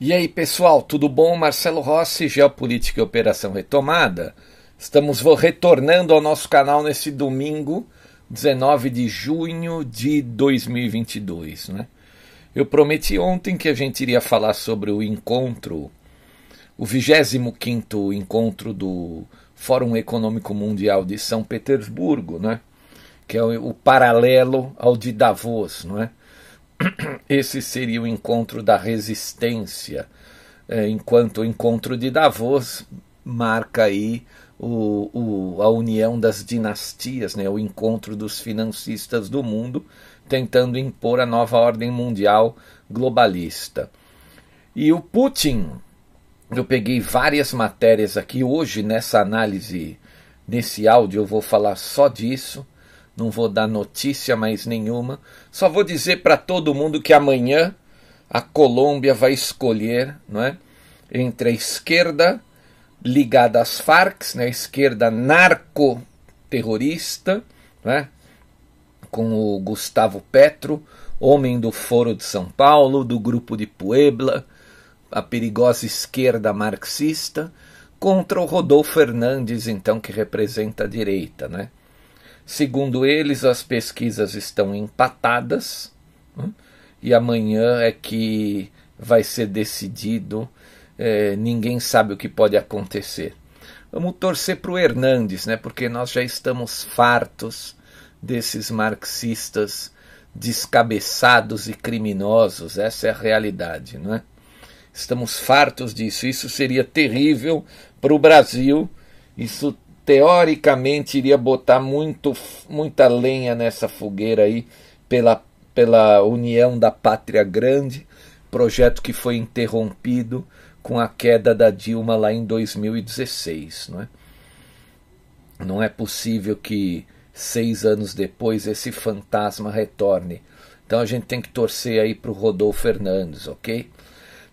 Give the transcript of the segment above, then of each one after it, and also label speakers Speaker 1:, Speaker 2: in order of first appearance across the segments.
Speaker 1: E aí, pessoal, tudo bom? Marcelo Rossi, Geopolítica e Operação Retomada. Estamos retornando ao nosso canal nesse domingo, 19 de junho de 2022. Né? Eu prometi ontem que a gente iria falar sobre o encontro, o 25 encontro do Fórum Econômico Mundial de São Petersburgo, né? que é o paralelo ao de Davos. Não é? esse seria o encontro da resistência, é, enquanto o encontro de Davos marca aí o, o, a união das dinastias, né, o encontro dos financistas do mundo, tentando impor a nova ordem mundial globalista. E o Putin, eu peguei várias matérias aqui hoje nessa análise, nesse áudio eu vou falar só disso não vou dar notícia mais nenhuma. Só vou dizer para todo mundo que amanhã a Colômbia vai escolher, não é, entre a esquerda ligada às Farc, né, a esquerda narco-terrorista, né, com o Gustavo Petro, homem do Foro de São Paulo, do grupo de Puebla, a perigosa esquerda marxista, contra o Rodolfo Fernandes, então, que representa a direita, né? Segundo eles, as pesquisas estão empatadas né? e amanhã é que vai ser decidido. É, ninguém sabe o que pode acontecer. Vamos torcer para o Hernandes, né? porque nós já estamos fartos desses marxistas descabeçados e criminosos. Essa é a realidade. Não é? Estamos fartos disso. Isso seria terrível para o Brasil. Isso teoricamente iria botar muito, muita lenha nessa fogueira aí pela, pela união da Pátria Grande, projeto que foi interrompido com a queda da Dilma lá em 2016. Não é, não é possível que seis anos depois esse fantasma retorne. Então a gente tem que torcer aí para o Rodolfo Fernandes, ok?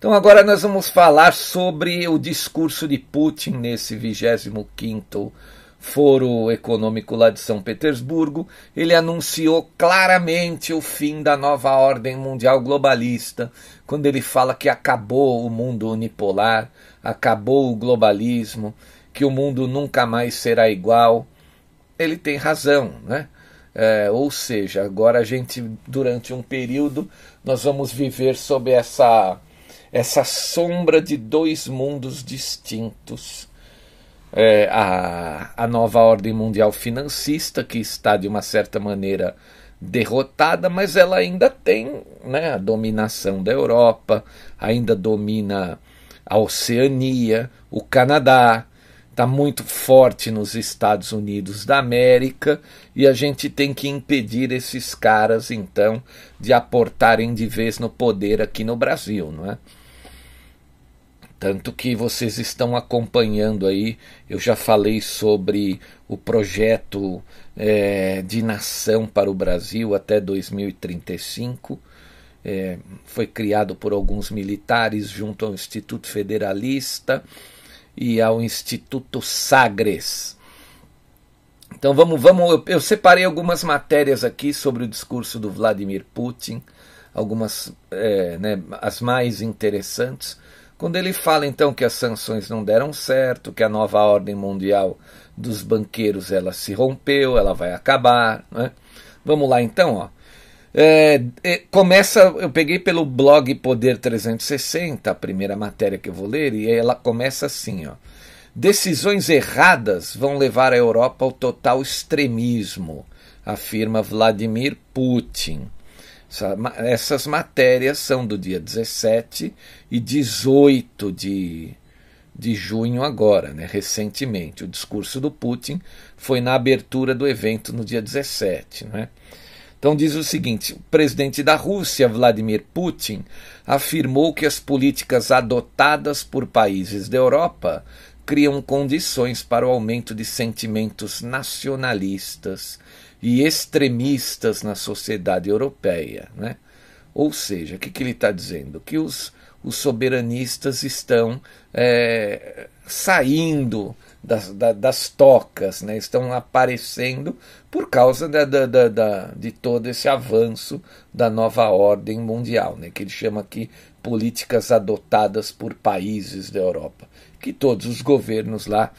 Speaker 1: Então agora nós vamos falar sobre o discurso de Putin nesse 25º Foro Econômico lá de São Petersburgo. Ele anunciou claramente o fim da nova ordem mundial globalista, quando ele fala que acabou o mundo unipolar, acabou o globalismo, que o mundo nunca mais será igual. Ele tem razão, né? É, ou seja, agora a gente, durante um período, nós vamos viver sob essa essa sombra de dois mundos distintos. É, a, a nova ordem mundial financista, que está de uma certa maneira derrotada, mas ela ainda tem né, a dominação da Europa, ainda domina a Oceania, o Canadá, está muito forte nos Estados Unidos da América e a gente tem que impedir esses caras então de aportarem de vez no poder aqui no Brasil, não é? Tanto que vocês estão acompanhando aí, eu já falei sobre o projeto é, de nação para o Brasil até 2035. É, foi criado por alguns militares junto ao Instituto Federalista e ao Instituto Sagres. Então vamos, vamos. Eu, eu separei algumas matérias aqui sobre o discurso do Vladimir Putin, algumas é, né, as mais interessantes. Quando ele fala então que as sanções não deram certo, que a nova ordem mundial dos banqueiros ela se rompeu, ela vai acabar. Né? Vamos lá então, ó. É, é, começa, eu peguei pelo blog Poder 360, a primeira matéria que eu vou ler, e ela começa assim, ó. Decisões erradas vão levar a Europa ao total extremismo, afirma Vladimir Putin. Essas matérias são do dia 17 e 18 de, de junho, agora, né, recentemente. O discurso do Putin foi na abertura do evento no dia 17. Né? Então diz o seguinte: o presidente da Rússia, Vladimir Putin, afirmou que as políticas adotadas por países da Europa criam condições para o aumento de sentimentos nacionalistas e extremistas na sociedade europeia. Né? Ou seja, o que, que ele está dizendo? Que os, os soberanistas estão é, saindo das, da, das tocas, né? estão aparecendo por causa da, da, da, de todo esse avanço da nova ordem mundial, né? que ele chama aqui políticas adotadas por países da Europa. Que todos os governos lá,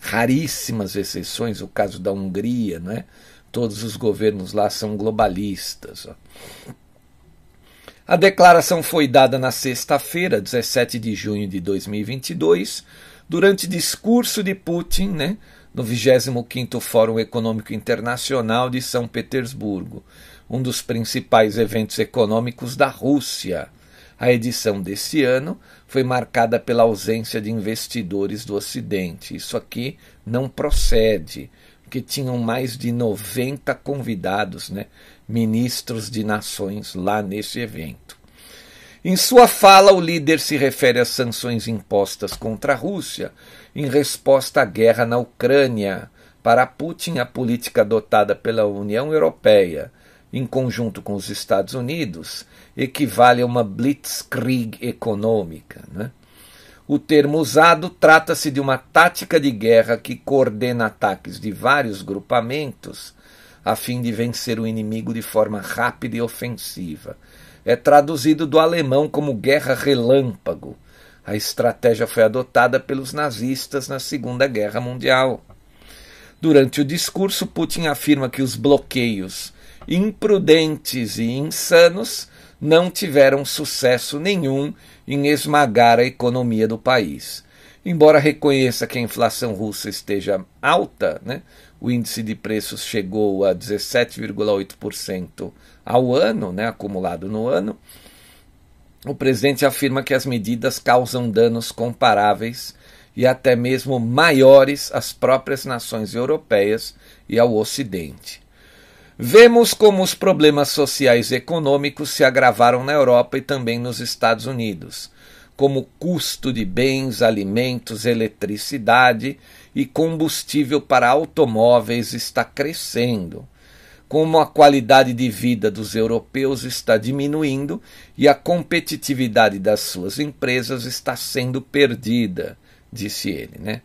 Speaker 1: raríssimas exceções, o caso da Hungria, né? Todos os governos lá são globalistas. A declaração foi dada na sexta-feira, 17 de junho de 2022, durante discurso de Putin, né, no 25º Fórum Econômico Internacional de São Petersburgo, um dos principais eventos econômicos da Rússia. A edição desse ano foi marcada pela ausência de investidores do Ocidente. Isso aqui não procede que tinham mais de 90 convidados, né, ministros de nações lá nesse evento. Em sua fala, o líder se refere às sanções impostas contra a Rússia em resposta à guerra na Ucrânia. Para Putin, a política adotada pela União Europeia, em conjunto com os Estados Unidos, equivale a uma blitzkrieg econômica. Né? O termo usado trata-se de uma tática de guerra que coordena ataques de vários grupamentos a fim de vencer o inimigo de forma rápida e ofensiva. É traduzido do alemão como guerra relâmpago. A estratégia foi adotada pelos nazistas na Segunda Guerra Mundial. Durante o discurso, Putin afirma que os bloqueios imprudentes e insanos não tiveram sucesso nenhum em esmagar a economia do país. Embora reconheça que a inflação russa esteja alta, né, o índice de preços chegou a 17,8% ao ano, né, acumulado no ano, o presidente afirma que as medidas causam danos comparáveis e até mesmo maiores às próprias nações europeias e ao Ocidente. Vemos como os problemas sociais e econômicos se agravaram na Europa e também nos Estados Unidos, como custo de bens, alimentos, eletricidade e combustível para automóveis está crescendo, como a qualidade de vida dos europeus está diminuindo e a competitividade das suas empresas está sendo perdida, disse ele. Né?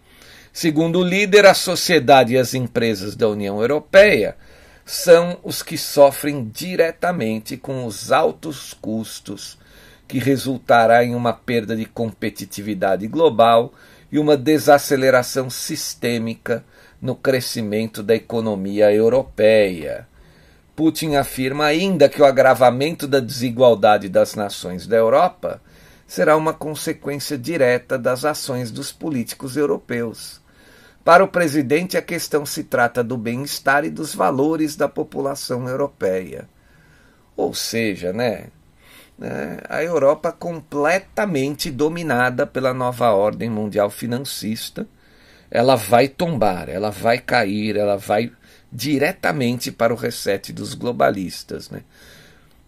Speaker 1: Segundo o líder, a sociedade e as empresas da União Europeia são os que sofrem diretamente com os altos custos, que resultará em uma perda de competitividade global e uma desaceleração sistêmica no crescimento da economia europeia. Putin afirma ainda que o agravamento da desigualdade das nações da Europa será uma consequência direta das ações dos políticos europeus. Para o presidente, a questão se trata do bem-estar e dos valores da população europeia. Ou seja, né, né, a Europa completamente dominada pela nova ordem mundial financista, ela vai tombar, ela vai cair, ela vai diretamente para o reset dos globalistas. Né?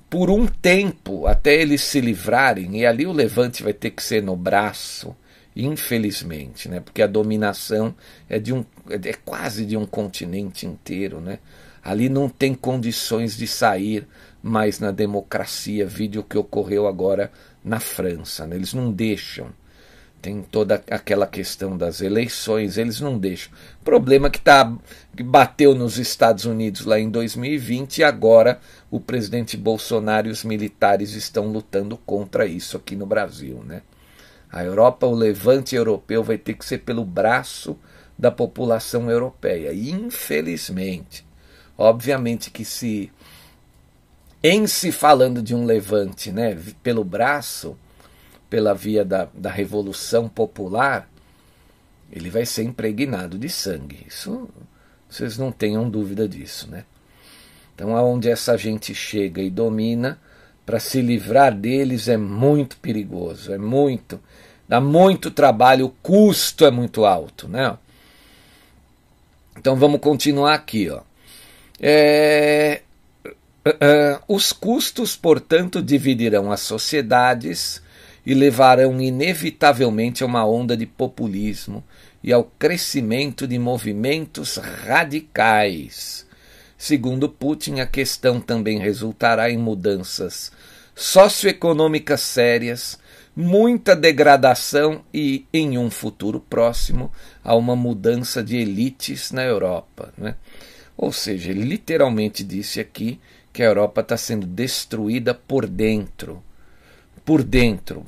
Speaker 1: Por um tempo, até eles se livrarem, e ali o levante vai ter que ser no braço infelizmente, né? Porque a dominação é de um é quase de um continente inteiro, né? Ali não tem condições de sair mais na democracia, vídeo que ocorreu agora na França, né? Eles não deixam. tem toda aquela questão das eleições, eles não deixam. Problema que, tá, que bateu nos Estados Unidos lá em 2020 e agora o presidente Bolsonaro e os militares estão lutando contra isso aqui no Brasil. Né? A Europa, o levante europeu vai ter que ser pelo braço da população europeia. Infelizmente, obviamente que se em se falando de um levante né, pelo braço, pela via da, da revolução popular, ele vai ser impregnado de sangue. Isso vocês não tenham dúvida disso, né? Então, aonde essa gente chega e domina, para se livrar deles é muito perigoso, é muito, dá muito trabalho, o custo é muito alto, né? Então vamos continuar aqui, ó. É, uh, os custos, portanto, dividirão as sociedades e levarão inevitavelmente a uma onda de populismo e ao crescimento de movimentos radicais. Segundo Putin, a questão também resultará em mudanças socioeconômicas sérias, muita degradação e, em um futuro próximo, a uma mudança de elites na Europa. Né? Ou seja, ele literalmente disse aqui que a Europa está sendo destruída por dentro. Por dentro,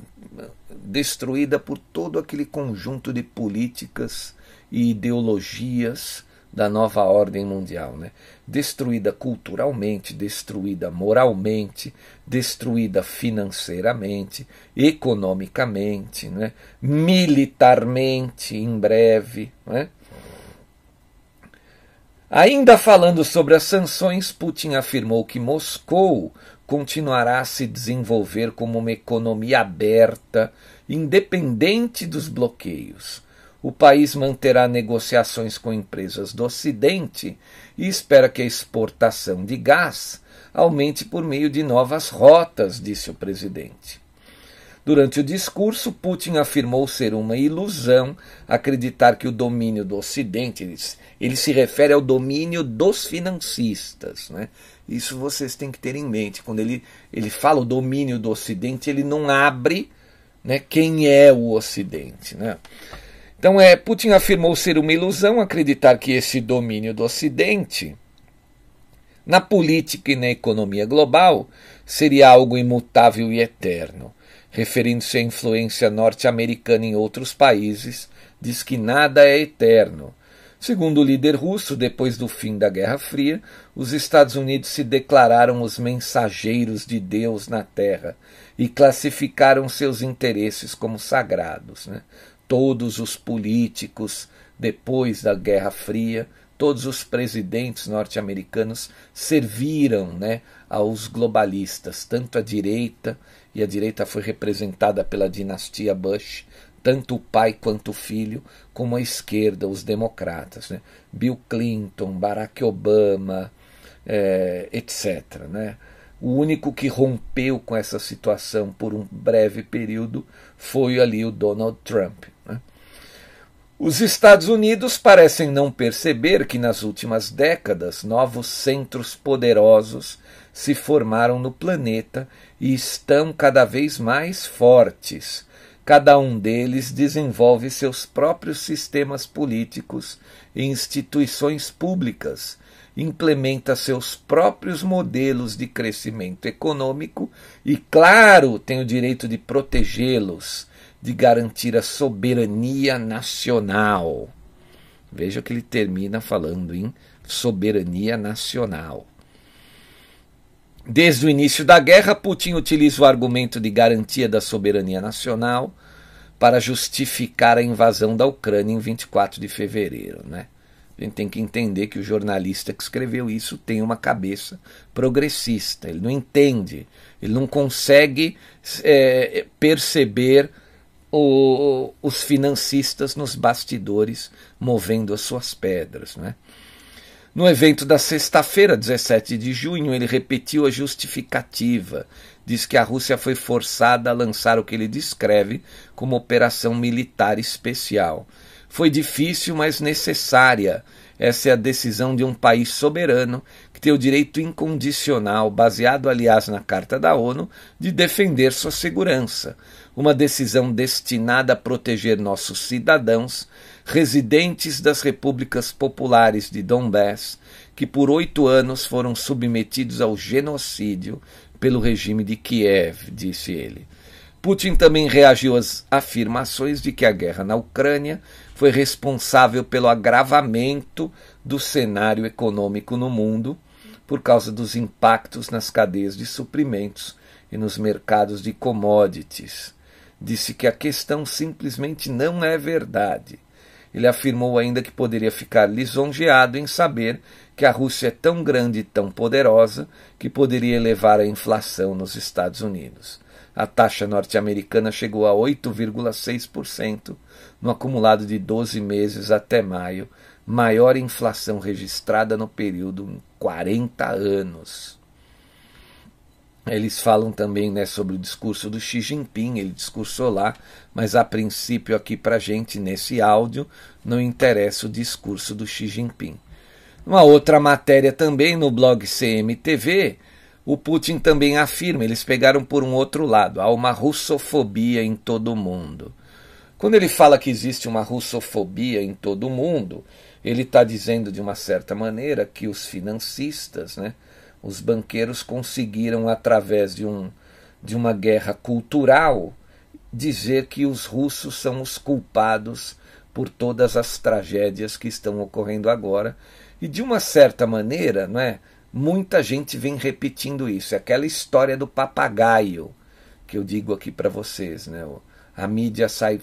Speaker 1: destruída por todo aquele conjunto de políticas e ideologias da nova ordem mundial, né? Destruída culturalmente, destruída moralmente, destruída financeiramente, economicamente, né? militarmente, em breve, né? Ainda falando sobre as sanções, Putin afirmou que Moscou continuará a se desenvolver como uma economia aberta, independente dos bloqueios. O país manterá negociações com empresas do Ocidente e espera que a exportação de gás aumente por meio de novas rotas, disse o presidente. Durante o discurso, Putin afirmou ser uma ilusão acreditar que o domínio do Ocidente, ele, se refere ao domínio dos financistas, né? Isso vocês têm que ter em mente. Quando ele, ele fala o domínio do Ocidente, ele não abre né, quem é o Ocidente. Né? Então, é, Putin afirmou ser uma ilusão acreditar que esse domínio do Ocidente, na política e na economia global, seria algo imutável e eterno. Referindo-se à influência norte-americana em outros países, diz que nada é eterno Segundo o líder russo, depois do fim da Guerra Fria, os Estados Unidos se declararam os mensageiros de Deus na Terra e classificaram seus interesses como sagrados. Né? Todos os políticos, depois da Guerra Fria, todos os presidentes norte-americanos serviram né, aos globalistas, tanto a direita, e a direita foi representada pela dinastia Bush, tanto o pai quanto o filho, como a esquerda, os democratas. Né? Bill Clinton, Barack Obama, é, etc. Né? O único que rompeu com essa situação por um breve período foi ali o Donald Trump. Os Estados Unidos parecem não perceber que nas últimas décadas novos centros poderosos se formaram no planeta e estão cada vez mais fortes. Cada um deles desenvolve seus próprios sistemas políticos e instituições públicas, implementa seus próprios modelos de crescimento econômico e, claro, tem o direito de protegê-los, de garantir a soberania nacional. Veja que ele termina falando em soberania nacional. Desde o início da guerra, Putin utiliza o argumento de garantia da soberania nacional para justificar a invasão da Ucrânia em 24 de fevereiro. Né? A gente tem que entender que o jornalista que escreveu isso tem uma cabeça progressista. Ele não entende, ele não consegue é, perceber o, os financistas nos bastidores movendo as suas pedras. Né? No evento da sexta-feira, 17 de junho, ele repetiu a justificativa. Diz que a Rússia foi forçada a lançar o que ele descreve como operação militar especial. Foi difícil, mas necessária. Essa é a decisão de um país soberano tem o direito incondicional, baseado aliás na Carta da ONU, de defender sua segurança. Uma decisão destinada a proteger nossos cidadãos residentes das repúblicas populares de Donbass, que por oito anos foram submetidos ao genocídio pelo regime de Kiev, disse ele. Putin também reagiu às afirmações de que a guerra na Ucrânia foi responsável pelo agravamento do cenário econômico no mundo por causa dos impactos nas cadeias de suprimentos e nos mercados de commodities. Disse que a questão simplesmente não é verdade. Ele afirmou ainda que poderia ficar lisonjeado em saber que a Rússia é tão grande e tão poderosa que poderia elevar a inflação nos Estados Unidos. A taxa norte-americana chegou a 8,6% no acumulado de 12 meses até maio, maior inflação registrada no período em 40 anos. Eles falam também né, sobre o discurso do Xi Jinping, ele discursou lá, mas a princípio aqui para gente nesse áudio não interessa o discurso do Xi Jinping. Uma outra matéria também no blog CMTV, o Putin também afirma, eles pegaram por um outro lado, há uma russofobia em todo o mundo. Quando ele fala que existe uma russofobia em todo o mundo, ele está dizendo de uma certa maneira que os financistas, né, os banqueiros conseguiram, através de, um, de uma guerra cultural, dizer que os russos são os culpados por todas as tragédias que estão ocorrendo agora. E de uma certa maneira, não é? muita gente vem repetindo isso. É aquela história do papagaio que eu digo aqui para vocês. Né? A mídia sai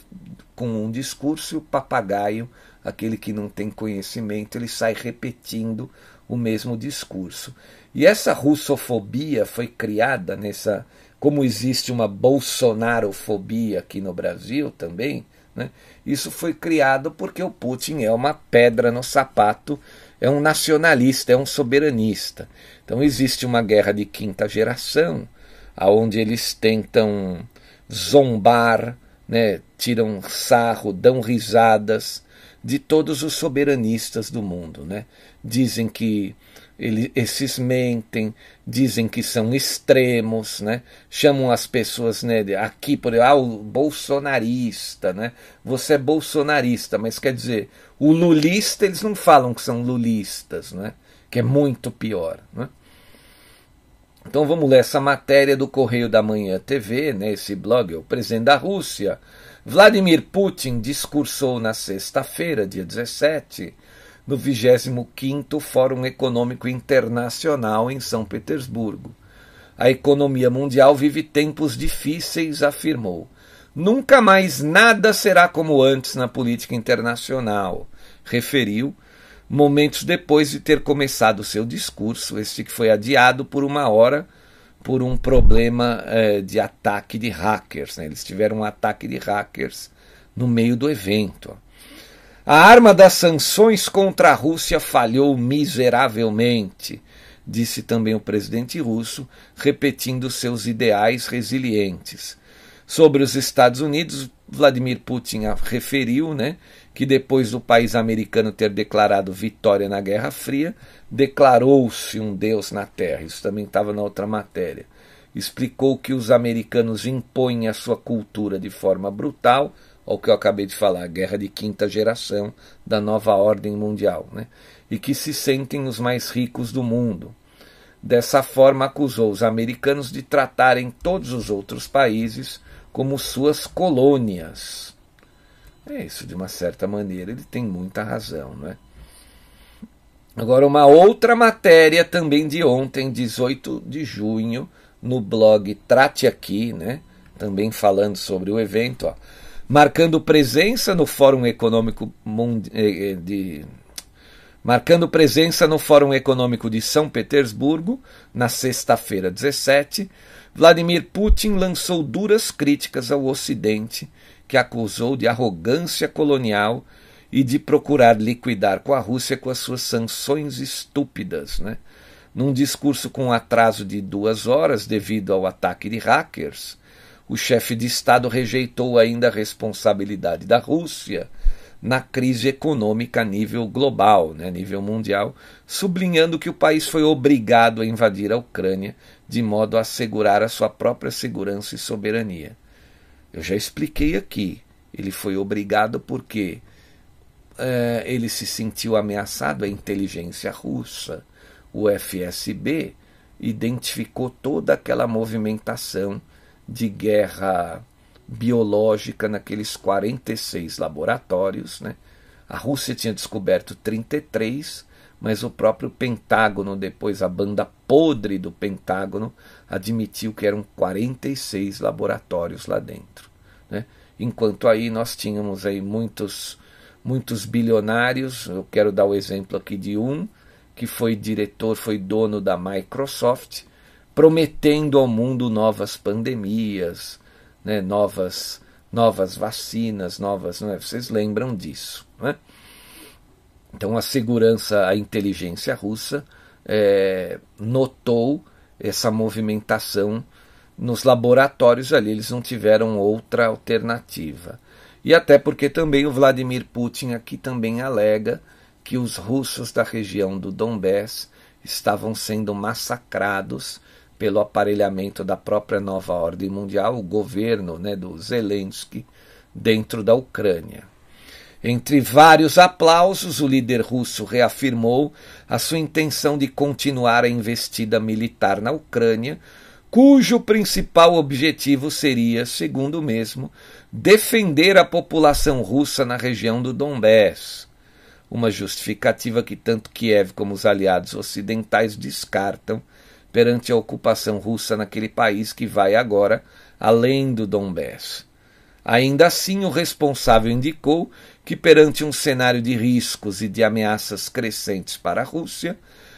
Speaker 1: com um discurso e o papagaio, aquele que não tem conhecimento, ele sai repetindo o mesmo discurso. E essa russofobia foi criada nessa. Como existe uma bolsonarofobia aqui no Brasil também, né? isso foi criado porque o Putin é uma pedra no sapato, é um nacionalista, é um soberanista. Então existe uma guerra de quinta geração, aonde eles tentam zombar, né? tiram sarro, dão risadas de todos os soberanistas do mundo. Né? Dizem que ele, esses mentem, dizem que são extremos, né? chamam as pessoas né, aqui por ah, o bolsonarista, né? você é bolsonarista, mas quer dizer, o lulista eles não falam que são lulistas, né? que é muito pior. Né? Então vamos ler essa matéria do Correio da Manhã TV, né, esse blog, o presidente da Rússia, Vladimir Putin, discursou na sexta-feira, dia 17, no 25º Fórum Econômico Internacional em São Petersburgo. A economia mundial vive tempos difíceis, afirmou. Nunca mais nada será como antes na política internacional, referiu, momentos depois de ter começado seu discurso, este que foi adiado por uma hora por um problema eh, de ataque de hackers. Né? Eles tiveram um ataque de hackers no meio do evento. A arma das sanções contra a Rússia falhou miseravelmente, disse também o presidente russo, repetindo seus ideais resilientes. Sobre os Estados Unidos, Vladimir Putin referiu né, que depois do país americano ter declarado vitória na Guerra Fria, declarou-se um Deus na Terra. Isso também estava na outra matéria. Explicou que os americanos impõem a sua cultura de forma brutal ao que eu acabei de falar, a guerra de quinta geração da nova ordem mundial, né? e que se sentem os mais ricos do mundo. Dessa forma, acusou os americanos de tratarem todos os outros países como suas colônias. É isso, de uma certa maneira, ele tem muita razão, né? Agora, uma outra matéria também de ontem, 18 de junho, no blog Trate Aqui, né? Também falando sobre o evento, ó marcando presença no Fórum Econômico eh, eh, de marcando presença no Fórum Econômico de São Petersburgo na sexta-feira 17, Vladimir Putin lançou duras críticas ao Ocidente, que acusou de arrogância colonial e de procurar liquidar com a Rússia com as suas sanções estúpidas, né? Num discurso com atraso de duas horas devido ao ataque de hackers, o chefe de Estado rejeitou ainda a responsabilidade da Rússia na crise econômica a nível global, né, a nível mundial, sublinhando que o país foi obrigado a invadir a Ucrânia de modo a assegurar a sua própria segurança e soberania. Eu já expliquei aqui, ele foi obrigado porque é, ele se sentiu ameaçado, a inteligência russa, o FSB, identificou toda aquela movimentação de guerra biológica naqueles 46 laboratórios. Né? A Rússia tinha descoberto 33, mas o próprio Pentágono, depois a banda podre do Pentágono, admitiu que eram 46 laboratórios lá dentro. Né? Enquanto aí nós tínhamos aí muitos, muitos bilionários, eu quero dar o exemplo aqui de um, que foi diretor, foi dono da Microsoft, prometendo ao mundo novas pandemias, né, novas, novas vacinas, novas. Né, vocês lembram disso. Né? Então a segurança, a inteligência russa é, notou essa movimentação nos laboratórios ali, eles não tiveram outra alternativa. E até porque também o Vladimir Putin aqui também alega que os russos da região do Donbass estavam sendo massacrados pelo aparelhamento da própria nova ordem mundial, o governo né, do Zelensky, dentro da Ucrânia. Entre vários aplausos, o líder russo reafirmou a sua intenção de continuar a investida militar na Ucrânia, cujo principal objetivo seria, segundo o mesmo, defender a população russa na região do Donbass. Uma justificativa que tanto Kiev como os aliados ocidentais descartam perante a ocupação russa naquele país que vai agora além do Donbass. Ainda assim, o responsável indicou que, perante um cenário de riscos e de ameaças crescentes para a Rússia,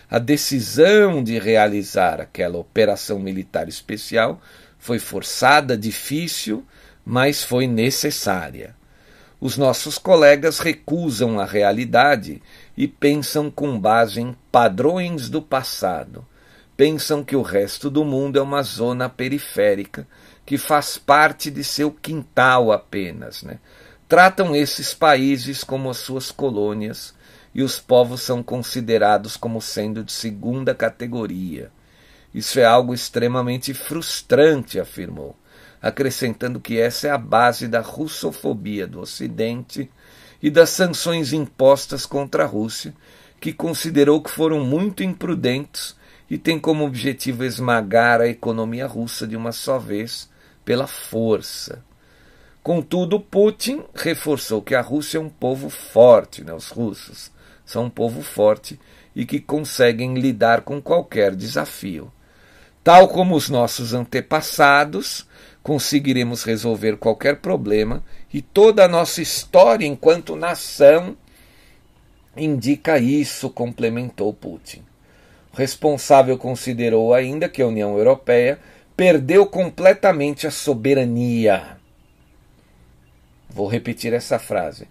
Speaker 1: a decisão de realizar aquela operação militar especial foi forçada, difícil, mas foi necessária. Os nossos colegas recusam a realidade e pensam com base em padrões do passado, pensam que o resto do mundo é uma zona periférica que faz parte de seu quintal apenas. Né? Tratam esses países como as suas colônias e os povos são considerados como sendo de segunda categoria. Isso é algo extremamente frustrante, afirmou, acrescentando que essa é a base da russofobia do Ocidente e das sanções impostas contra a Rússia, que considerou que foram muito imprudentes e tem como objetivo esmagar a economia russa de uma só vez pela força. Contudo, Putin reforçou que a Rússia é um povo forte, né? os russos são um povo forte e que conseguem lidar com qualquer desafio. Tal como os nossos antepassados, conseguiremos resolver qualquer problema e toda a nossa história enquanto nação indica isso, complementou Putin responsável considerou ainda que a União Europeia perdeu completamente a soberania. Vou repetir essa frase.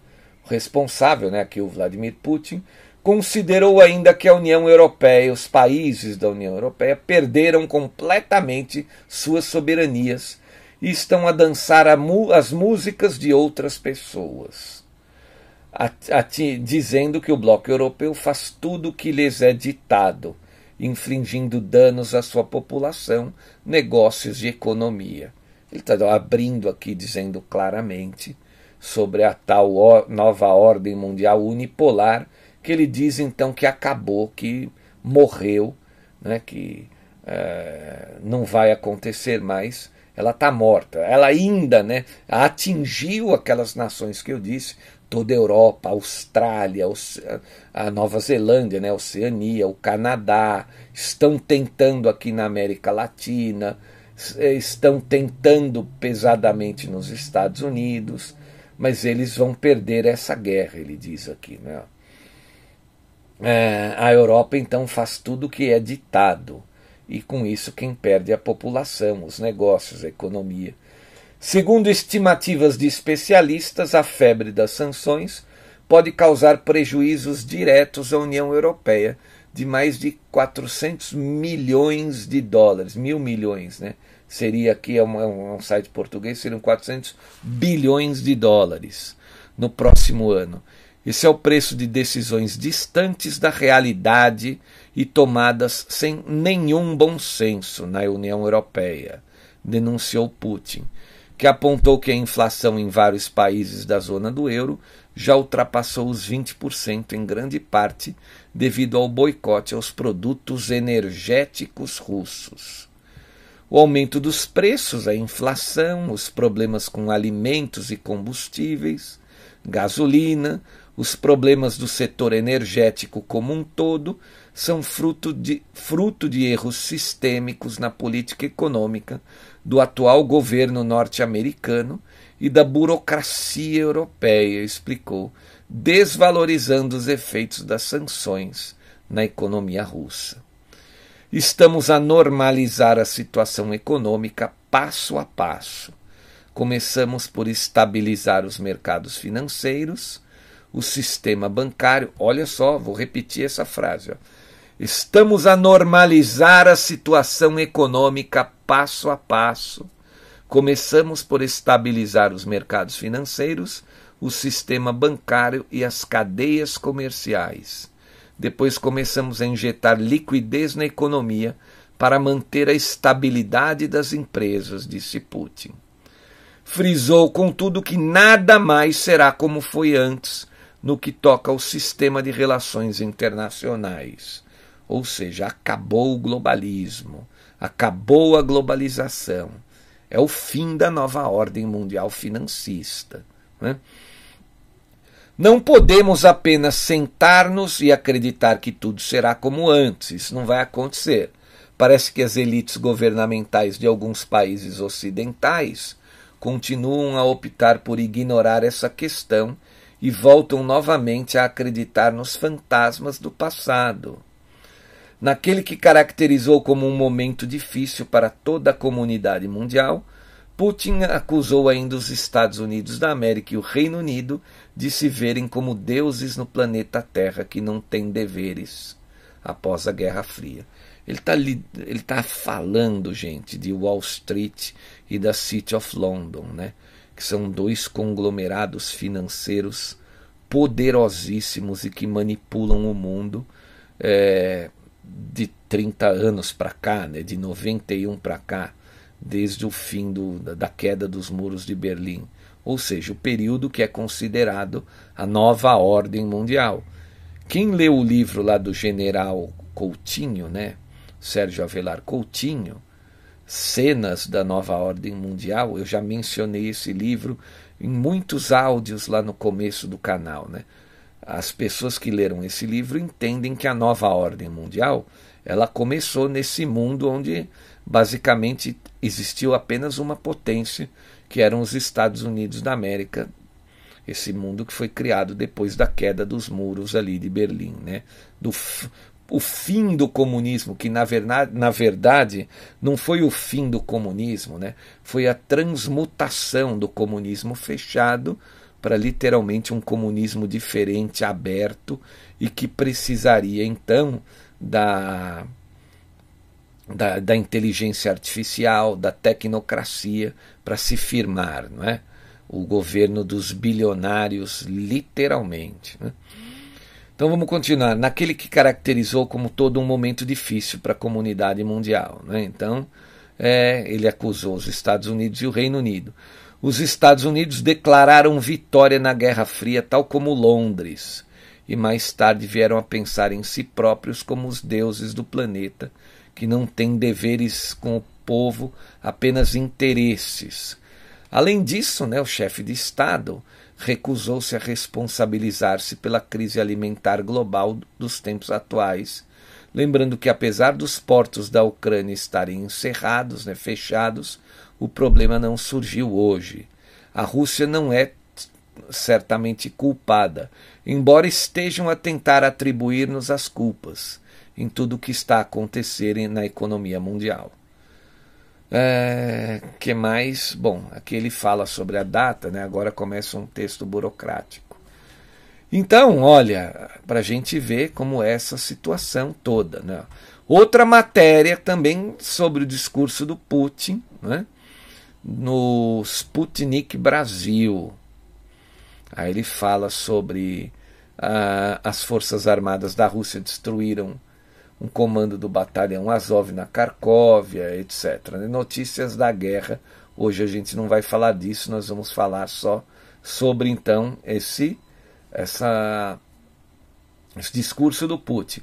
Speaker 1: Responsável, né, aqui o Vladimir Putin, considerou ainda que a União Europeia, os países da União Europeia, perderam completamente suas soberanias e estão a dançar a as músicas de outras pessoas, dizendo que o bloco europeu faz tudo o que lhes é ditado infligindo danos à sua população, negócios e economia. Ele está abrindo aqui, dizendo claramente sobre a tal nova ordem mundial unipolar, que ele diz então que acabou, que morreu, né, que é, não vai acontecer mais. Ela está morta. Ela ainda né, atingiu aquelas nações que eu disse, toda a Europa, a Austrália, a Nova Zelândia, né, a Oceania, o Canadá, estão tentando aqui na América Latina, estão tentando pesadamente nos Estados Unidos, mas eles vão perder essa guerra, ele diz aqui. Né? É, a Europa então faz tudo o que é ditado, e com isso quem perde é a população, os negócios, a economia. Segundo estimativas de especialistas, a febre das sanções pode causar prejuízos diretos à União Europeia de mais de 400 milhões de dólares, mil milhões, né? Seria aqui é um, é um site português, seriam 400 bilhões de dólares. no próximo ano. Esse é o preço de decisões distantes da realidade e tomadas sem nenhum bom senso na União Europeia, denunciou Putin, que apontou que a inflação em vários países da zona do euro já ultrapassou os 20% em grande parte devido ao boicote aos produtos energéticos russos. O aumento dos preços, a inflação, os problemas com alimentos e combustíveis, gasolina, os problemas do setor energético como um todo são fruto de, fruto de erros sistêmicos na política econômica do atual governo norte-americano e da burocracia europeia, explicou, desvalorizando os efeitos das sanções na economia russa. Estamos a normalizar a situação econômica passo a passo. Começamos por estabilizar os mercados financeiros o sistema bancário. Olha só, vou repetir essa frase. Ó. Estamos a normalizar a situação econômica passo a passo. Começamos por estabilizar os mercados financeiros, o sistema bancário e as cadeias comerciais. Depois começamos a injetar liquidez na economia para manter a estabilidade das empresas, disse Putin. Frisou, contudo, que nada mais será como foi antes, no que toca ao sistema de relações internacionais. Ou seja, acabou o globalismo, acabou a globalização. É o fim da nova ordem mundial financista. Né? Não podemos apenas sentar-nos e acreditar que tudo será como antes. Isso não vai acontecer. Parece que as elites governamentais de alguns países ocidentais continuam a optar por ignorar essa questão e voltam novamente a acreditar nos fantasmas do passado. Naquele que caracterizou como um momento difícil para toda a comunidade mundial, Putin acusou ainda os Estados Unidos da América e o Reino Unido de se verem como deuses no planeta Terra que não têm deveres após a Guerra Fria. Ele está tá falando, gente, de Wall Street e da City of London, né? que são dois conglomerados financeiros poderosíssimos e que manipulam o mundo é, de 30 anos para cá, né, de 91 para cá, desde o fim do, da queda dos muros de Berlim. Ou seja, o período que é considerado a nova ordem mundial. Quem leu o livro lá do general Coutinho, né, Sérgio Avelar Coutinho, cenas da nova ordem mundial. Eu já mencionei esse livro em muitos áudios lá no começo do canal. Né? As pessoas que leram esse livro entendem que a nova ordem mundial ela começou nesse mundo onde basicamente existiu apenas uma potência, que eram os Estados Unidos da América, esse mundo que foi criado depois da queda dos muros ali de Berlim, né? do, o fim do comunismo, que na verdade, na verdade não foi o fim do comunismo, né? foi a transmutação do comunismo fechado para literalmente um comunismo diferente, aberto e que precisaria então da, da, da inteligência artificial, da tecnocracia para se firmar, não é? O governo dos bilionários, literalmente. Né? Então vamos continuar. Naquele que caracterizou como todo um momento difícil para a comunidade mundial. Né? Então, é, ele acusou os Estados Unidos e o Reino Unido. Os Estados Unidos declararam vitória na Guerra Fria, tal como Londres, e mais tarde vieram a pensar em si próprios como os deuses do planeta, que não têm deveres com o povo, apenas interesses. Além disso, né, o chefe de Estado recusou-se a responsabilizar-se pela crise alimentar global dos tempos atuais, lembrando que apesar dos portos da Ucrânia estarem encerrados, né, fechados, o problema não surgiu hoje. A Rússia não é certamente culpada, embora estejam a tentar atribuir-nos as culpas em tudo o que está a acontecer na economia mundial. É, que mais? Bom, aqui ele fala sobre a data, né? agora começa um texto burocrático. Então, olha, para a gente ver como é essa situação toda. Né? Outra matéria também sobre o discurso do Putin, né? no Sputnik Brasil. Aí ele fala sobre uh, as forças armadas da Rússia destruíram um comando do batalhão Azov na Carcóvia, etc. Notícias da guerra. Hoje a gente não vai falar disso, nós vamos falar só sobre então esse essa esse discurso do Putin.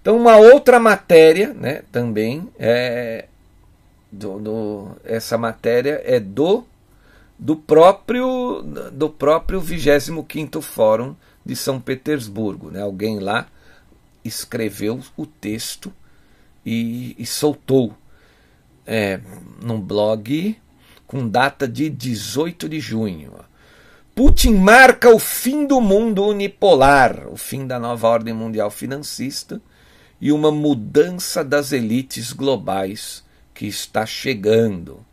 Speaker 1: Então uma outra matéria, né, também é do, do, essa matéria é do do próprio do próprio 25º Fórum de São Petersburgo, né? Alguém lá escreveu o texto e, e soltou é, num blog com data de 18 de junho. Putin marca o fim do mundo unipolar, o fim da nova ordem mundial financista e uma mudança das elites globais que está chegando.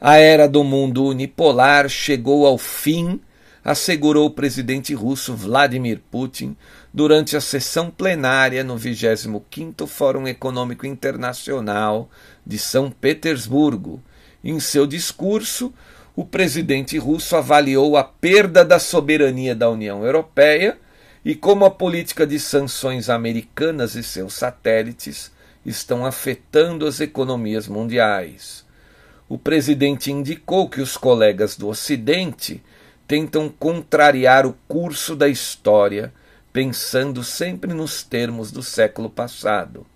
Speaker 1: A era do mundo unipolar chegou ao fim, assegurou o presidente russo Vladimir Putin durante a sessão plenária no 25º Fórum Econômico Internacional de São Petersburgo. Em seu discurso, o presidente russo avaliou a perda da soberania da União Europeia e como a política de sanções americanas e seus satélites estão afetando as economias mundiais. O presidente indicou que os colegas do Ocidente tentam contrariar o curso da história pensando sempre nos termos do século passado,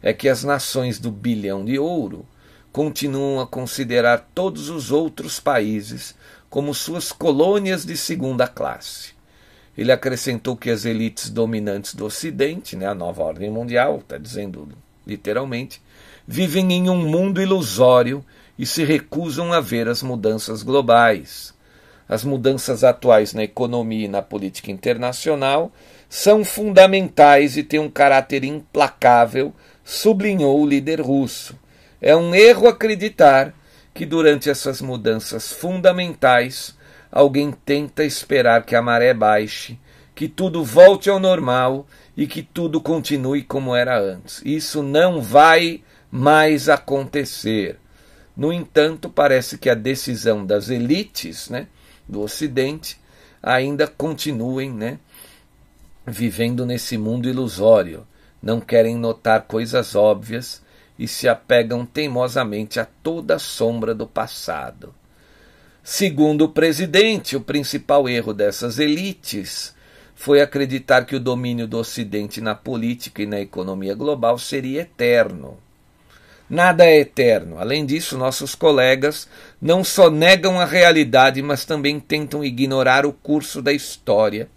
Speaker 1: é que as nações do bilhão de ouro continuam a considerar todos os outros países como suas colônias de segunda classe. Ele acrescentou que as elites dominantes do Ocidente, né, a nova ordem mundial, está dizendo literalmente, vivem em um mundo ilusório e se recusam a ver as mudanças globais. As mudanças atuais na economia e na política internacional são fundamentais e têm um caráter implacável, sublinhou o líder russo. É um erro acreditar que durante essas mudanças fundamentais alguém tenta esperar que a maré baixe, que tudo volte ao normal e que tudo continue como era antes. Isso não vai mais acontecer. No entanto, parece que a decisão das elites né, do Ocidente ainda continuem né, vivendo nesse mundo ilusório, não querem notar coisas óbvias e se apegam teimosamente a toda a sombra do passado. Segundo o presidente, o principal erro dessas elites foi acreditar que o domínio do Ocidente na política e na economia global seria eterno. Nada é eterno. Além disso, nossos colegas não só negam a realidade, mas também tentam ignorar o curso da história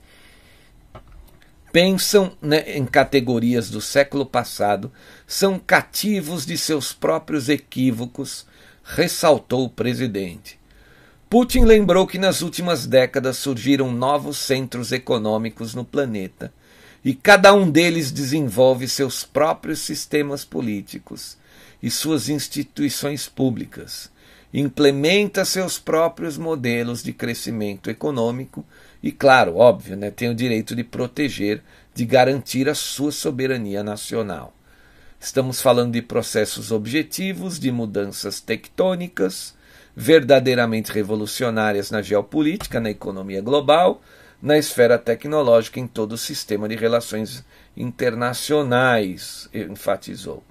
Speaker 1: pensam né, em categorias do século passado, são cativos de seus próprios equívocos, ressaltou o presidente. Putin lembrou que nas últimas décadas surgiram novos centros econômicos no planeta e cada um deles desenvolve seus próprios sistemas políticos e suas instituições públicas, implementa seus próprios modelos de crescimento econômico e, claro, óbvio, né, tem o direito de proteger, de garantir a sua soberania nacional. Estamos falando de processos objetivos, de mudanças tectônicas, verdadeiramente revolucionárias na geopolítica, na economia global, na esfera tecnológica, em todo o sistema de relações internacionais, enfatizou.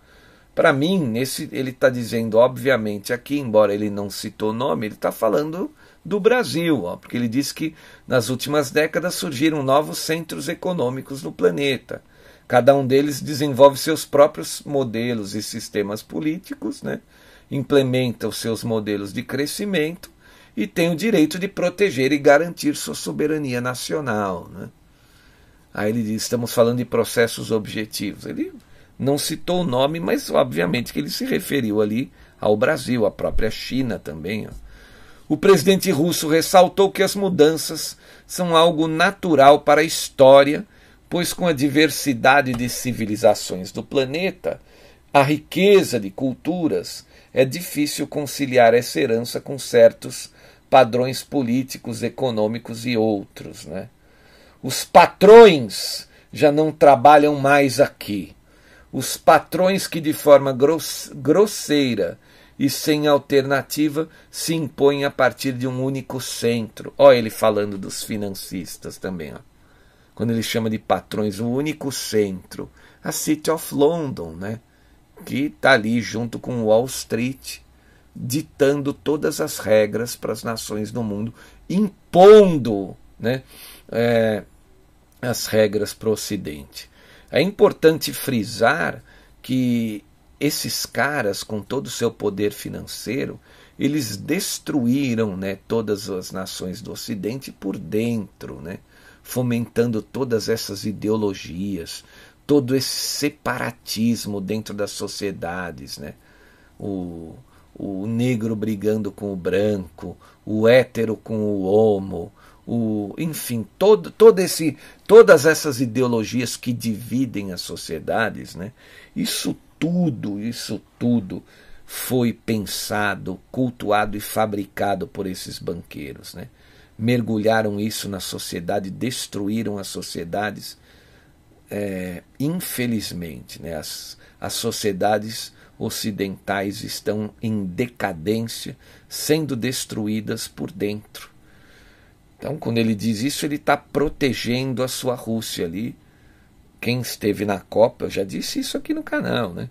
Speaker 1: Para mim, nesse, ele está dizendo, obviamente, aqui, embora ele não citou nome, ele está falando do Brasil, ó, porque ele diz que nas últimas décadas surgiram novos centros econômicos no planeta. Cada um deles desenvolve seus próprios modelos e sistemas políticos, né? implementa os seus modelos de crescimento e tem o direito de proteger e garantir sua soberania nacional. Né? Aí ele diz: estamos falando de processos objetivos. Ele não citou o nome, mas obviamente que ele se referiu ali ao Brasil, à própria China também. Ó. O presidente russo ressaltou que as mudanças são algo natural para a história, pois com a diversidade de civilizações do planeta, a riqueza de culturas, é difícil conciliar essa herança com certos padrões políticos, econômicos e outros. Né? Os patrões já não trabalham mais aqui. Os patrões que de forma grosseira e sem alternativa se impõe a partir de um único centro. Olha ele falando dos financistas também. Ó. Quando ele chama de patrões, o único centro. A City of London, né? que está ali junto com Wall Street, ditando todas as regras para as nações do mundo, impondo né, é, as regras para o Ocidente. É importante frisar que esses caras, com todo o seu poder financeiro, eles destruíram né, todas as nações do Ocidente por dentro, né, fomentando todas essas ideologias, todo esse separatismo dentro das sociedades. Né, o, o negro brigando com o branco, o hétero com o homo, o, enfim, todo, todo esse, todas essas ideologias que dividem as sociedades, né, isso tudo, isso tudo foi pensado, cultuado e fabricado por esses banqueiros. Né? Mergulharam isso na sociedade, destruíram as sociedades. É, infelizmente, né? as, as sociedades ocidentais estão em decadência, sendo destruídas por dentro. Então, quando ele diz isso, ele está protegendo a sua Rússia ali, quem esteve na Copa, eu já disse isso aqui no canal, né?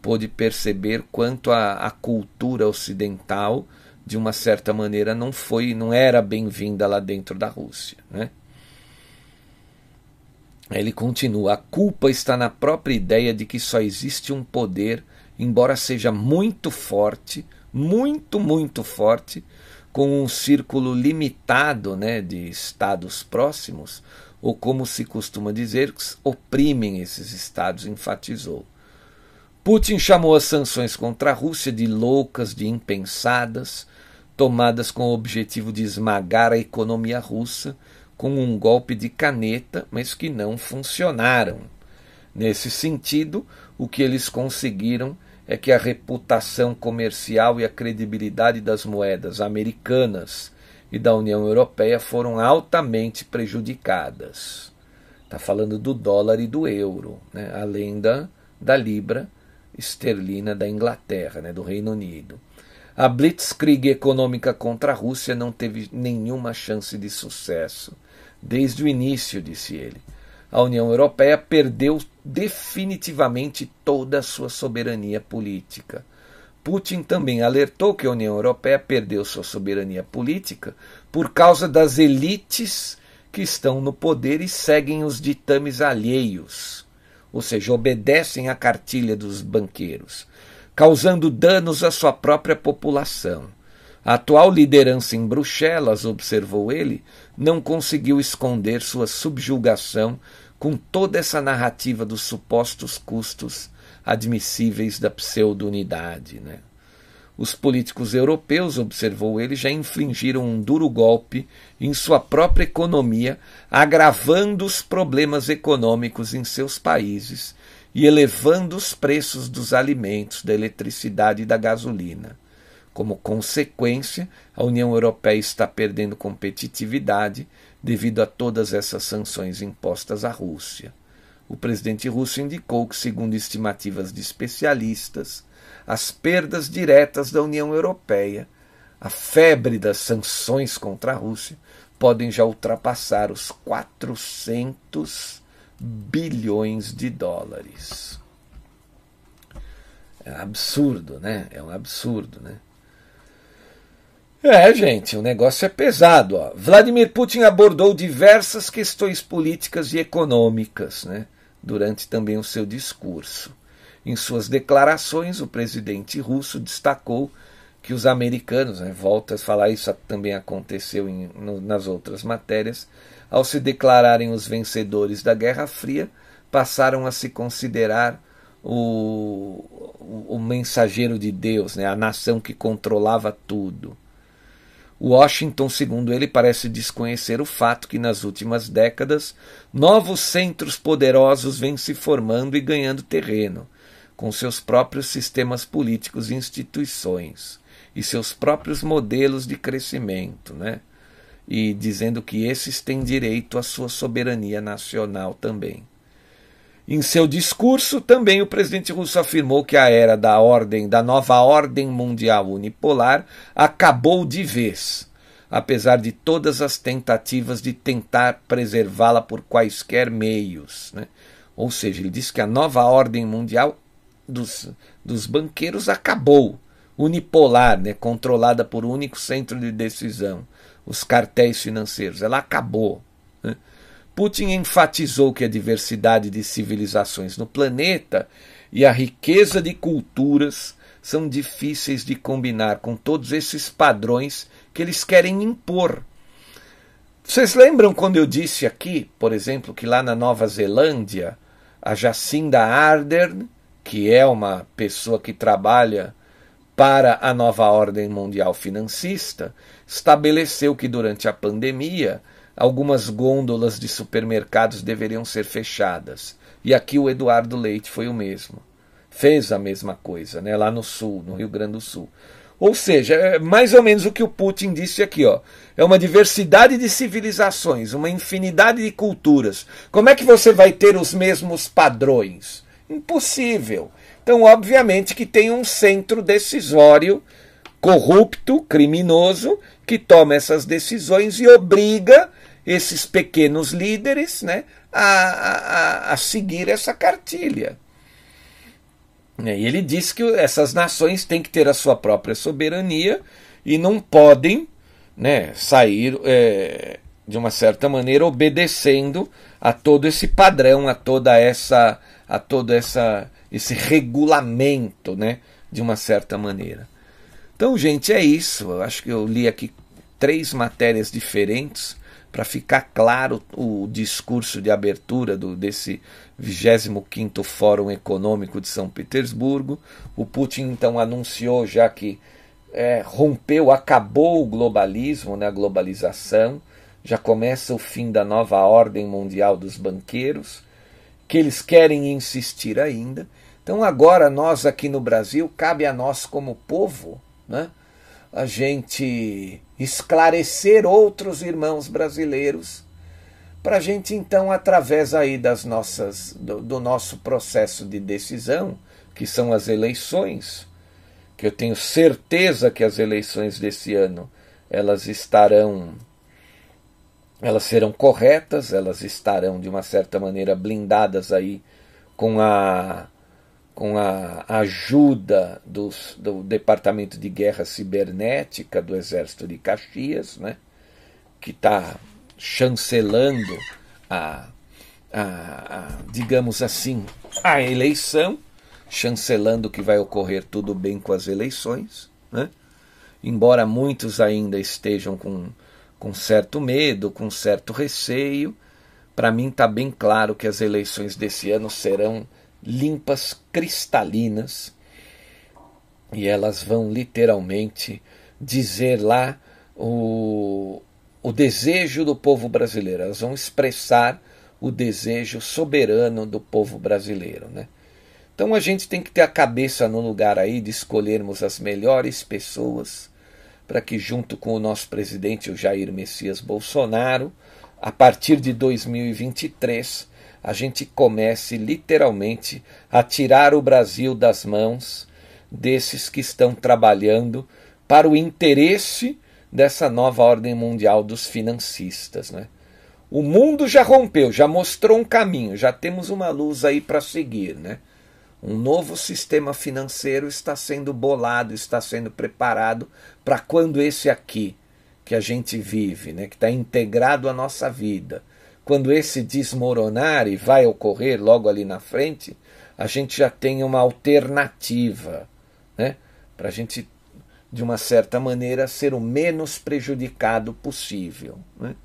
Speaker 1: Pôde perceber quanto a, a cultura ocidental, de uma certa maneira, não foi, não era bem-vinda lá dentro da Rússia, né? Ele continua: a culpa está na própria ideia de que só existe um poder, embora seja muito forte, muito, muito forte, com um círculo limitado né, de estados próximos, ou como se costuma dizer, oprimem esses estados, enfatizou. Putin chamou as sanções contra a Rússia de loucas, de impensadas, tomadas com o objetivo de esmagar a economia russa com um golpe de caneta, mas que não funcionaram. Nesse sentido, o que eles conseguiram é que a reputação comercial e a credibilidade das moedas americanas e da União Europeia foram altamente prejudicadas. Está falando do dólar e do euro, né? além da, da libra esterlina da Inglaterra, né? do Reino Unido. A blitzkrieg econômica contra a Rússia não teve nenhuma chance de sucesso desde o início, disse ele. A União Europeia perdeu definitivamente toda a sua soberania política. Putin também alertou que a União Europeia perdeu sua soberania política por causa das elites que estão no poder e seguem os ditames alheios, ou seja, obedecem à cartilha dos banqueiros, causando danos à sua própria população. A atual liderança em Bruxelas, observou ele, não conseguiu esconder sua subjugação com toda essa narrativa dos supostos custos admissíveis da pseudo-unidade. Né? Os políticos europeus, observou ele, já infligiram um duro golpe em sua própria economia, agravando os problemas econômicos em seus países e elevando os preços dos alimentos, da eletricidade e da gasolina. Como consequência, a União Europeia está perdendo competitividade devido a todas essas sanções impostas à Rússia. O presidente russo indicou que, segundo estimativas de especialistas, as perdas diretas da União Europeia, a febre das sanções contra a Rússia, podem já ultrapassar os 400 bilhões de dólares. É absurdo, né? É um absurdo, né? É, gente, o negócio é pesado. Ó. Vladimir Putin abordou diversas questões políticas e econômicas, né? durante também o seu discurso. Em suas declarações, o presidente russo destacou que os americanos, né, volta a falar isso também aconteceu em, no, nas outras matérias, ao se declararem os vencedores da Guerra Fria, passaram a se considerar o, o, o mensageiro de Deus, né, a nação que controlava tudo. Washington, segundo ele, parece desconhecer o fato que nas últimas décadas novos centros poderosos vêm se formando e ganhando terreno, com seus próprios sistemas políticos e instituições e seus próprios modelos de crescimento, né? E dizendo que esses têm direito à sua soberania nacional também. Em seu discurso, também o presidente russo afirmou que a era da ordem, da nova ordem mundial unipolar, acabou de vez, apesar de todas as tentativas de tentar preservá-la por quaisquer meios. Né? Ou seja, ele disse que a nova ordem mundial dos, dos banqueiros acabou, unipolar, né? controlada por um único centro de decisão, os cartéis financeiros. Ela acabou. Né? Putin enfatizou que a diversidade de civilizações no planeta e a riqueza de culturas são difíceis de combinar com todos esses padrões que eles querem impor. Vocês lembram quando eu disse aqui, por exemplo, que lá na Nova Zelândia, a Jacinda Ardern, que é uma pessoa que trabalha para a nova ordem mundial financista, estabeleceu que durante a pandemia algumas gôndolas de supermercados deveriam ser fechadas. E aqui o Eduardo Leite foi o mesmo. Fez a mesma coisa, né, lá no sul, no Rio Grande do Sul. Ou seja, é mais ou menos o que o Putin disse aqui, ó. É uma diversidade de civilizações, uma infinidade de culturas. Como é que você vai ter os mesmos padrões? Impossível. Então, obviamente que tem um centro decisório corrupto, criminoso, que toma essas decisões e obriga esses pequenos líderes né, a, a, a seguir essa cartilha. E ele diz que essas nações têm que ter a sua própria soberania e não podem né, sair, é, de uma certa maneira, obedecendo a todo esse padrão, a toda essa, a todo essa, esse regulamento, né, de uma certa maneira. Então, gente, é isso. Eu acho que eu li aqui três matérias diferentes para ficar claro o discurso de abertura do, desse 25º Fórum Econômico de São Petersburgo. O Putin então anunciou já que é, rompeu, acabou o globalismo, né, a globalização, já começa o fim da nova ordem mundial dos banqueiros, que eles querem insistir ainda. Então agora nós aqui no Brasil, cabe a nós como povo, né, a gente esclarecer outros irmãos brasileiros, para a gente então, através aí das nossas, do, do nosso processo de decisão, que são as eleições, que eu tenho certeza que as eleições desse ano elas estarão elas serão corretas, elas estarão de uma certa maneira blindadas aí com a com a ajuda dos, do Departamento de Guerra Cibernética do Exército de Caxias, né, que está chancelando a, a, a, digamos assim, a eleição, chancelando que vai ocorrer tudo bem com as eleições, né? embora muitos ainda estejam com, com certo medo, com certo receio, para mim está bem claro que as eleições desse ano serão limpas, cristalinas, e elas vão literalmente dizer lá o, o desejo do povo brasileiro, elas vão expressar o desejo soberano do povo brasileiro. Né? Então a gente tem que ter a cabeça no lugar aí de escolhermos as melhores pessoas para que, junto com o nosso presidente, o Jair Messias Bolsonaro, a partir de 2023, a gente comece literalmente a tirar o Brasil das mãos desses que estão trabalhando para o interesse dessa nova ordem mundial dos financistas. Né? O mundo já rompeu, já mostrou um caminho, já temos uma luz aí para seguir. Né? Um novo sistema financeiro está sendo bolado, está sendo preparado para quando esse aqui que a gente vive, né, que está integrado à nossa vida, quando esse desmoronar e vai ocorrer logo ali na frente, a gente já tem uma alternativa, né? Para a gente, de uma certa maneira, ser o menos prejudicado possível. Né?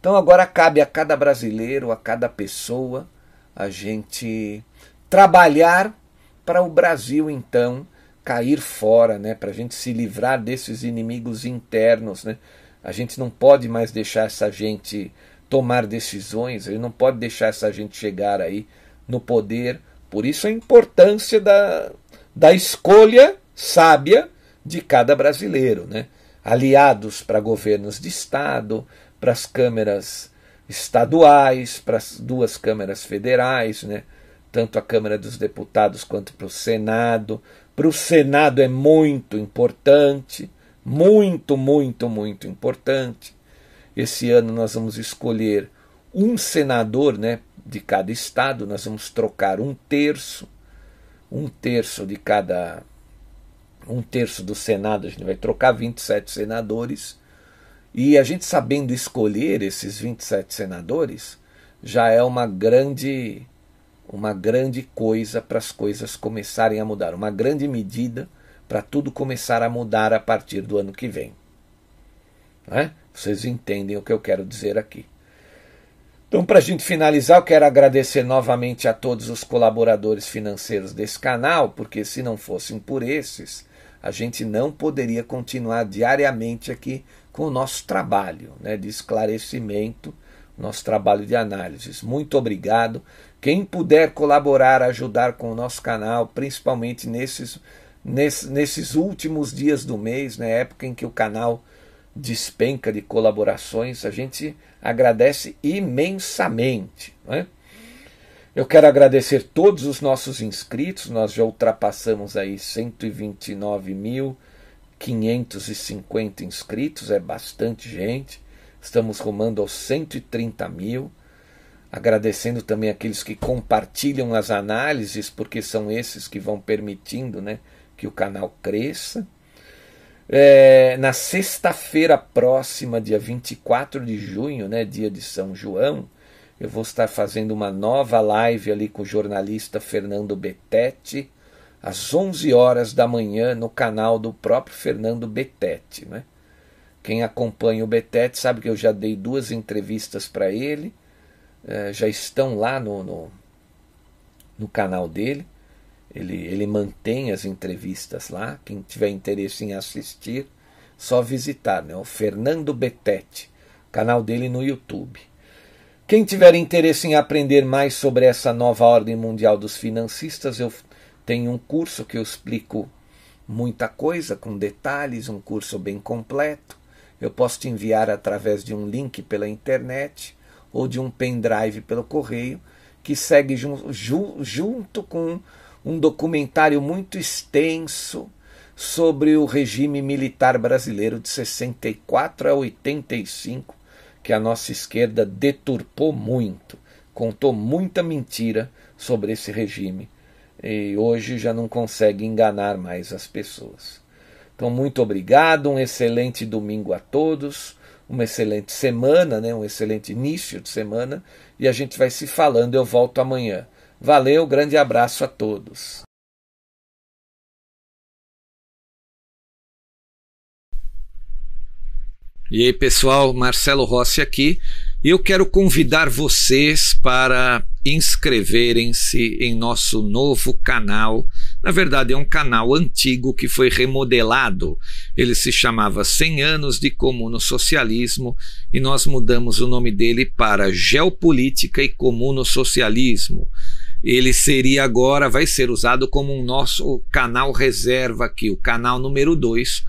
Speaker 1: Então agora cabe a cada brasileiro, a cada pessoa, a gente trabalhar para o Brasil então cair fora, né? Para a gente se livrar desses inimigos internos, né? A gente não pode mais deixar essa gente tomar decisões, ele não pode deixar essa gente chegar aí no poder. Por isso a importância da, da escolha sábia de cada brasileiro, né? aliados para governos de Estado, para as câmeras estaduais, para as duas câmeras federais, né? tanto a Câmara dos Deputados quanto para o Senado. Para o Senado é muito importante, muito, muito, muito importante. Esse ano nós vamos escolher um senador né, de cada estado, nós vamos trocar um terço, um terço de cada. Um terço do Senado, a gente vai trocar 27 senadores. E a gente sabendo escolher esses 27 senadores já é uma grande uma grande coisa para as coisas começarem a mudar, uma grande medida para tudo começar a mudar a partir do ano que vem. É? Vocês entendem o que eu quero dizer aqui. Então, para a gente finalizar, eu quero agradecer novamente a todos os colaboradores financeiros desse canal, porque se não fossem por esses, a gente não poderia continuar diariamente aqui com o nosso trabalho né, de esclarecimento, nosso trabalho de análises. Muito obrigado. Quem puder colaborar, ajudar com o nosso canal, principalmente nesses, nesses, nesses últimos dias do mês, né, época em que o canal despenca de colaborações, a gente agradece imensamente. Né? Eu quero agradecer todos os nossos inscritos, nós já ultrapassamos aí 129.550 inscritos, é bastante gente, estamos rumando aos 130 mil. Agradecendo também aqueles que compartilham as análises, porque são esses que vão permitindo né, que o canal cresça. É, na sexta-feira próxima, dia 24 de junho, né, dia de São João, eu vou estar fazendo uma nova live ali com o jornalista Fernando Betete, às 11 horas da manhã, no canal do próprio Fernando Betete. Né? Quem acompanha o Betete sabe que eu já dei duas entrevistas para ele, é, já estão lá no, no, no canal dele. Ele, ele mantém as entrevistas lá. Quem tiver interesse em assistir, só visitar, né? O Fernando Betete, canal dele no YouTube. Quem tiver interesse em aprender mais sobre essa nova ordem mundial dos financistas, eu tenho um curso que eu explico muita coisa com detalhes, um curso bem completo. Eu posso te enviar através de um link pela internet ou de um pendrive pelo correio, que segue jun, junto com um documentário muito extenso sobre o regime militar brasileiro de 64 a 85, que a nossa esquerda deturpou muito, contou muita mentira sobre esse regime e hoje já não consegue enganar mais as pessoas. Então, muito obrigado, um excelente domingo a todos, uma excelente semana, né, um excelente início de semana, e a gente vai se falando. Eu volto amanhã. Valeu, grande abraço a todos. E aí, pessoal, Marcelo Rossi aqui. Eu quero convidar vocês para inscreverem-se em nosso novo canal. Na verdade, é um canal antigo que foi remodelado. Ele se chamava 100 anos de comuno socialismo e nós mudamos o nome dele para Geopolítica e Comuno Socialismo ele seria agora, vai ser usado como um nosso canal reserva aqui, o canal número 2,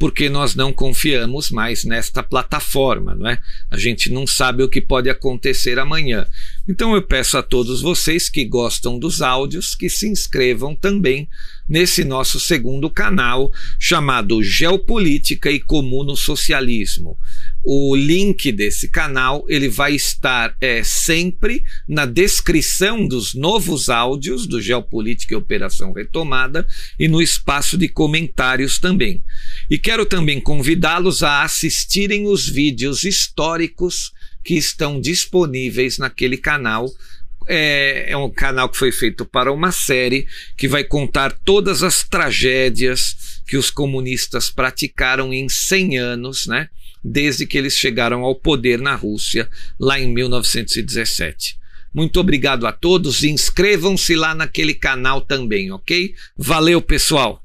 Speaker 1: porque nós não confiamos mais nesta plataforma, não é? A gente não sabe o que pode acontecer amanhã. Então eu peço a todos vocês que gostam dos áudios que se inscrevam também nesse nosso segundo canal chamado Geopolítica e Comuno Socialismo. O link desse canal ele vai estar é, sempre na descrição dos novos áudios do Geopolítica e Operação Retomada e no espaço de comentários também. E quero também convidá-los a assistirem os vídeos históricos que estão disponíveis naquele canal é, é, um canal que foi feito para uma série que vai contar todas as tragédias que os comunistas praticaram em 100 anos, né? Desde que eles chegaram ao poder na Rússia, lá em 1917. Muito obrigado a todos e inscrevam-se lá naquele canal também, ok? Valeu, pessoal!